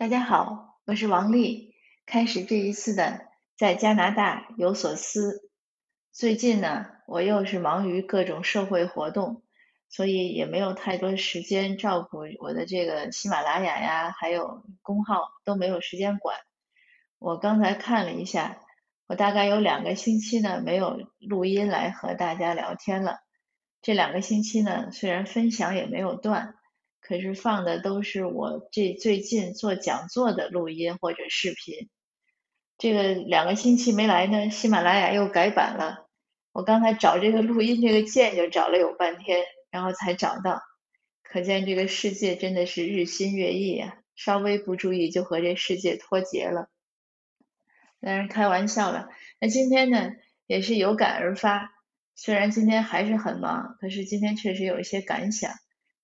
大家好，我是王丽。开始这一次的在加拿大有所思。最近呢，我又是忙于各种社会活动，所以也没有太多时间照顾我的这个喜马拉雅呀，还有公号都没有时间管。我刚才看了一下，我大概有两个星期呢没有录音来和大家聊天了。这两个星期呢，虽然分享也没有断。可是放的都是我这最近做讲座的录音或者视频。这个两个星期没来呢，喜马拉雅又改版了。我刚才找这个录音这个键就找了有半天，然后才找到。可见这个世界真的是日新月异啊！稍微不注意就和这世界脱节了。当然开玩笑了。那今天呢，也是有感而发。虽然今天还是很忙，可是今天确实有一些感想。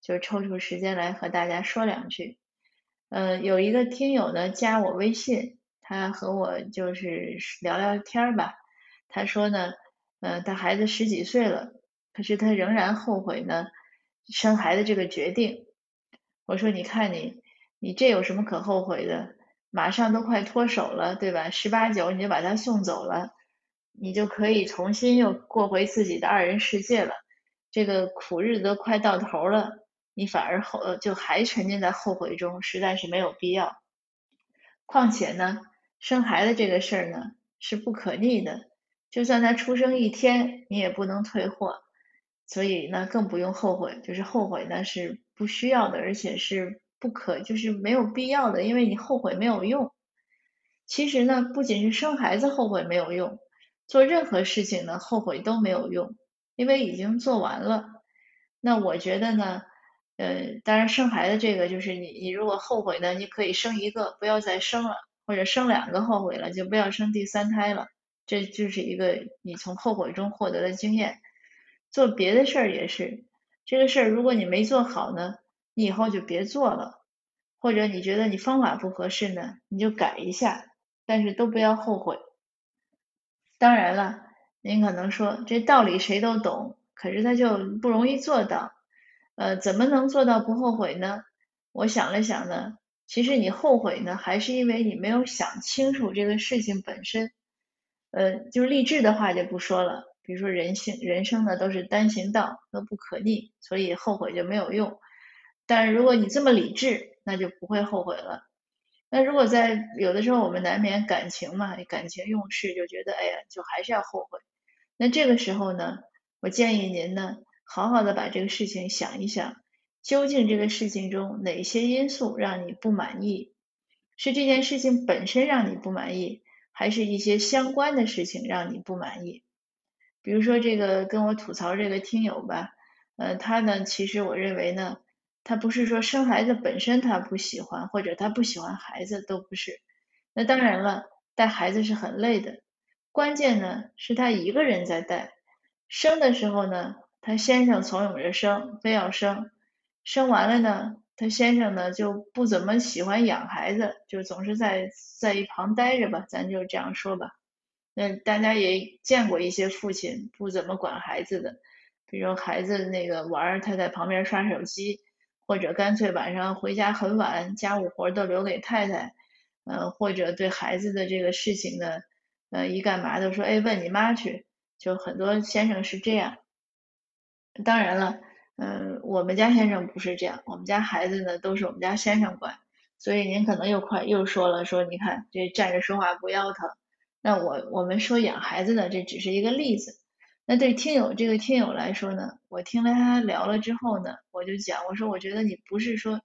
就抽出时间来和大家说两句。呃，有一个听友呢加我微信，他和我就是聊聊天吧。他说呢，呃，他孩子十几岁了，可是他仍然后悔呢生孩子这个决定。我说，你看你，你这有什么可后悔的？马上都快脱手了，对吧？十八九你就把他送走了，你就可以重新又过回自己的二人世界了。这个苦日子都快到头了。你反而后就还沉浸在后悔中，实在是没有必要。况且呢，生孩子这个事儿呢是不可逆的，就算他出生一天，你也不能退货，所以呢更不用后悔。就是后悔呢是不需要的，而且是不可，就是没有必要的，因为你后悔没有用。其实呢，不仅是生孩子后悔没有用，做任何事情呢后悔都没有用，因为已经做完了。那我觉得呢。呃，当然生孩子这个就是你，你如果后悔呢，你可以生一个，不要再生了，或者生两个后悔了，就不要生第三胎了。这就是一个你从后悔中获得的经验。做别的事儿也是，这个事儿如果你没做好呢，你以后就别做了，或者你觉得你方法不合适呢，你就改一下，但是都不要后悔。当然了，您可能说这道理谁都懂，可是他就不容易做到。呃，怎么能做到不后悔呢？我想了想呢，其实你后悔呢，还是因为你没有想清楚这个事情本身。呃，就励志的话就不说了，比如说人性人生呢都是单行道，都不可逆，所以后悔就没有用。但是如果你这么理智，那就不会后悔了。那如果在有的时候我们难免感情嘛，感情用事，就觉得哎呀，就还是要后悔。那这个时候呢，我建议您呢。好好的把这个事情想一想，究竟这个事情中哪些因素让你不满意？是这件事情本身让你不满意，还是一些相关的事情让你不满意？比如说这个跟我吐槽这个听友吧，呃，他呢，其实我认为呢，他不是说生孩子本身他不喜欢，或者他不喜欢孩子都不是。那当然了，带孩子是很累的，关键呢是他一个人在带，生的时候呢。他先生怂恿着生，非要生，生完了呢，他先生呢就不怎么喜欢养孩子，就总是在在一旁待着吧，咱就这样说吧。那大家也见过一些父亲不怎么管孩子的，比如孩子那个玩，他在旁边刷手机，或者干脆晚上回家很晚，家务活都留给太太，嗯，或者对孩子的这个事情呢，呃，一干嘛都说，哎，问你妈去，就很多先生是这样。当然了，嗯，我们家先生不是这样，我们家孩子呢都是我们家先生管，所以您可能又快又说了，说你看这站着说话不腰疼。那我我们说养孩子呢，这只是一个例子。那对听友这个听友来说呢，我听了他聊了之后呢，我就讲，我说我觉得你不是说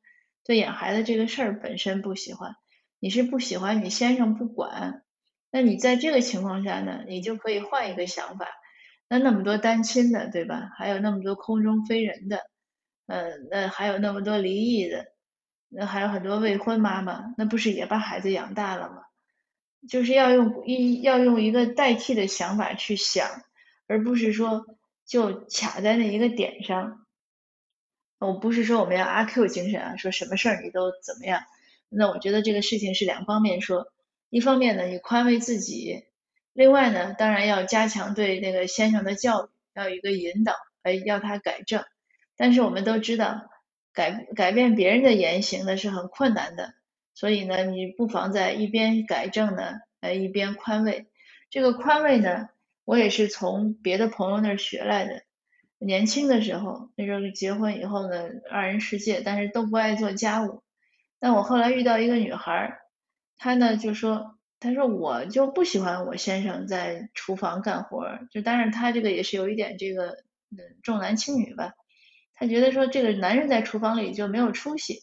对养孩子这个事儿本身不喜欢，你是不喜欢你先生不管。那你在这个情况下呢，你就可以换一个想法。那那么多单亲的，对吧？还有那么多空中飞人的，嗯，那还有那么多离异的，那还有很多未婚妈妈，那不是也把孩子养大了吗？就是要用一要用一个代替的想法去想，而不是说就卡在那一个点上。我不是说我们要阿 Q 精神啊，说什么事儿你都怎么样？那我觉得这个事情是两方面说，一方面呢，你宽慰自己。另外呢，当然要加强对那个先生的教育，要有一个引导，哎，要他改正。但是我们都知道，改改变别人的言行呢是很困难的，所以呢，你不妨在一边改正呢，哎，一边宽慰。这个宽慰呢，我也是从别的朋友那儿学来的。年轻的时候，那时候结婚以后呢，二人世界，但是都不爱做家务。但我后来遇到一个女孩，她呢就说，她说我就不喜欢我先生在厨房干活儿，就当然他这个也是有一点这个嗯重男轻女吧。她觉得说这个男人在厨房里就没有出息。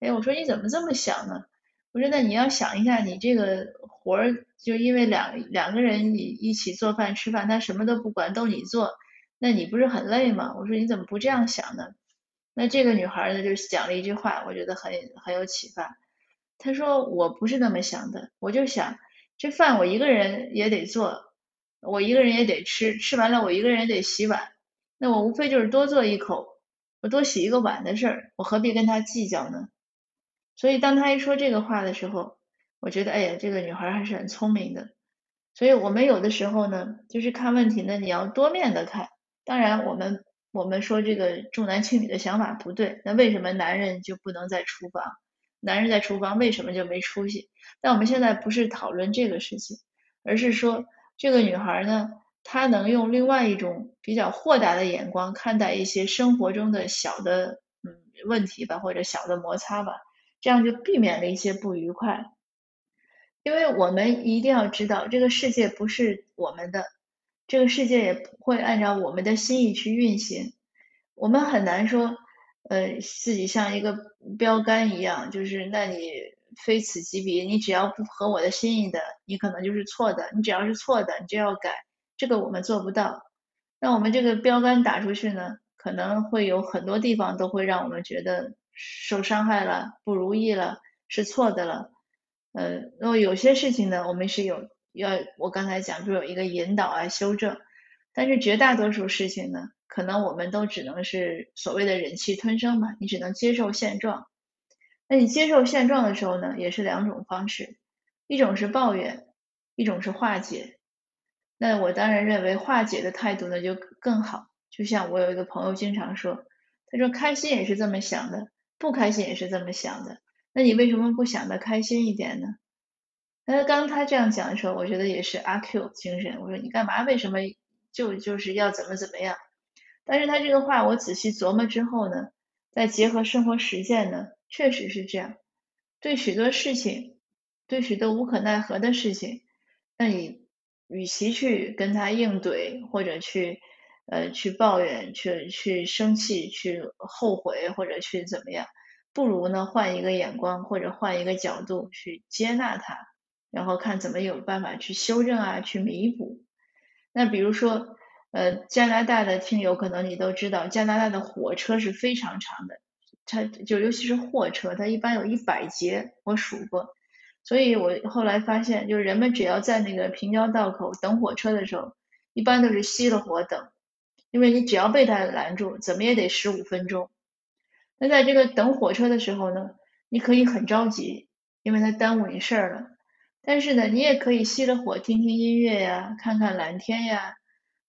哎，我说你怎么这么想呢？我说那你要想一下，你这个活儿就因为两两个人一一起做饭吃饭，他什么都不管，都你做，那你不是很累吗？我说你怎么不这样想呢？那这个女孩呢就讲了一句话，我觉得很很有启发。他说我不是那么想的，我就想这饭我一个人也得做，我一个人也得吃，吃完了我一个人也得洗碗，那我无非就是多做一口，我多洗一个碗的事儿，我何必跟他计较呢？所以当他一说这个话的时候，我觉得，哎呀，这个女孩还是很聪明的。所以我们有的时候呢，就是看问题呢，你要多面的看。当然，我们我们说这个重男轻女的想法不对。那为什么男人就不能在厨房？男人在厨房为什么就没出息？但我们现在不是讨论这个事情，而是说这个女孩呢，她能用另外一种比较豁达的眼光看待一些生活中的小的嗯问题吧，或者小的摩擦吧。这样就避免了一些不愉快，因为我们一定要知道，这个世界不是我们的，这个世界也不会按照我们的心意去运行。我们很难说，呃，自己像一个标杆一样，就是那你非此即彼，你只要不合我的心意的，你可能就是错的；你只要是错的，你就要改。这个我们做不到。那我们这个标杆打出去呢，可能会有很多地方都会让我们觉得。受伤害了，不如意了，是错的了。呃，那么有些事情呢，我们是有要，我刚才讲就有一个引导啊，修正。但是绝大多数事情呢，可能我们都只能是所谓的忍气吞声吧，你只能接受现状。那你接受现状的时候呢，也是两种方式，一种是抱怨，一种是化解。那我当然认为化解的态度呢就更好。就像我有一个朋友经常说，他说开心也是这么想的。不开心也是这么想的，那你为什么不想的开心一点呢？那刚他这样讲的时候，我觉得也是阿 Q 精神。我说你干嘛？为什么就就是要怎么怎么样？但是他这个话我仔细琢磨之后呢，再结合生活实践呢，确实是这样。对许多事情，对许多无可奈何的事情，那你与其去跟他硬怼，或者去。呃，去抱怨，去去生气，去后悔，或者去怎么样？不如呢，换一个眼光，或者换一个角度去接纳它，然后看怎么有办法去修正啊，去弥补。那比如说，呃，加拿大的听友可能你都知道，加拿大的火车是非常长的，它就尤其是货车，它一般有一百节，我数过。所以我后来发现，就是人们只要在那个平交道口等火车的时候，一般都是熄了火等。因为你只要被他拦住，怎么也得十五分钟。那在这个等火车的时候呢，你可以很着急，因为他耽误你事儿了。但是呢，你也可以熄了火，听听音乐呀，看看蓝天呀，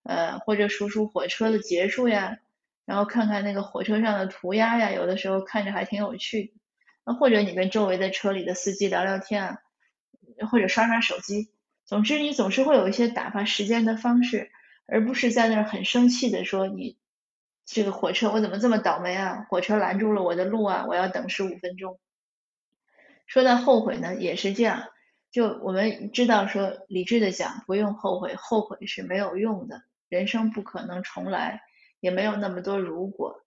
呃，或者数数火车的结束呀，然后看看那个火车上的涂鸦呀，有的时候看着还挺有趣的。那或者你跟周围的车里的司机聊聊天啊，或者刷刷手机。总之，你总是会有一些打发时间的方式。而不是在那儿很生气的说你这个火车我怎么这么倒霉啊？火车拦住了我的路啊！我要等十五分钟。说到后悔呢，也是这样。就我们知道说，理智的讲，不用后悔，后悔是没有用的。人生不可能重来，也没有那么多如果。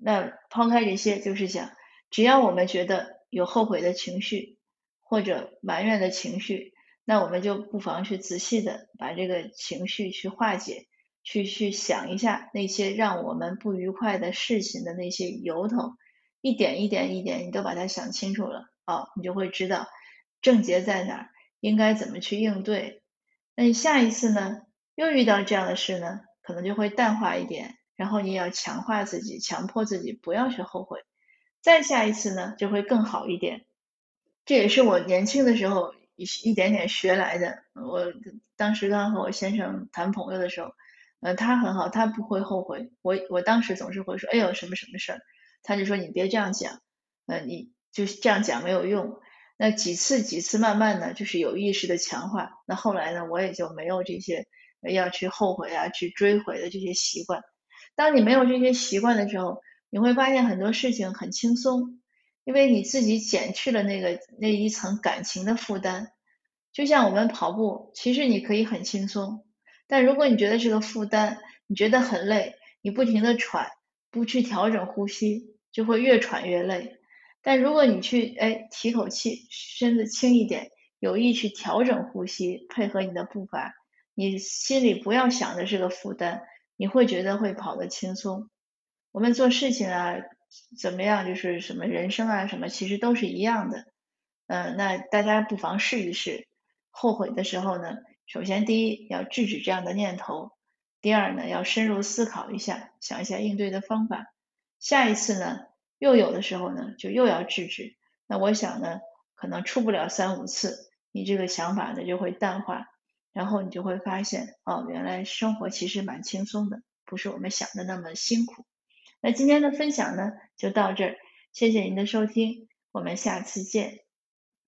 那抛开这些，就是想，只要我们觉得有后悔的情绪或者埋怨的情绪。那我们就不妨去仔细的把这个情绪去化解，去去想一下那些让我们不愉快的事情的那些由头，一点一点一点，你都把它想清楚了，哦，你就会知道症结在哪儿，应该怎么去应对。那你下一次呢，又遇到这样的事呢，可能就会淡化一点，然后你也要强化自己，强迫自己不要去后悔。再下一次呢，就会更好一点。这也是我年轻的时候。一一点点学来的。我当时刚和我先生谈朋友的时候，呃，他很好，他不会后悔。我我当时总是会说，哎呦，什么什么事儿，他就说你别这样讲，呃，你就这样讲没有用。那几次几次慢慢的就是有意识的强化，那后来呢，我也就没有这些要去后悔啊、去追悔的这些习惯。当你没有这些习惯的时候，你会发现很多事情很轻松，因为你自己减去了那个那一层感情的负担。就像我们跑步，其实你可以很轻松，但如果你觉得是个负担，你觉得很累，你不停的喘，不去调整呼吸，就会越喘越累。但如果你去哎提口气，身子轻一点，有意去调整呼吸，配合你的步伐，你心里不要想着是个负担，你会觉得会跑得轻松。我们做事情啊，怎么样，就是什么人生啊什么，其实都是一样的。嗯，那大家不妨试一试。后悔的时候呢，首先第一要制止这样的念头，第二呢要深入思考一下，想一下应对的方法。下一次呢？又有的时候呢，就又要制止。那我想呢，可能出不了三五次，你这个想法呢就会淡化，然后你就会发现，哦，原来生活其实蛮轻松的，不是我们想的那么辛苦。那今天的分享呢就到这儿，谢谢您的收听，我们下次见。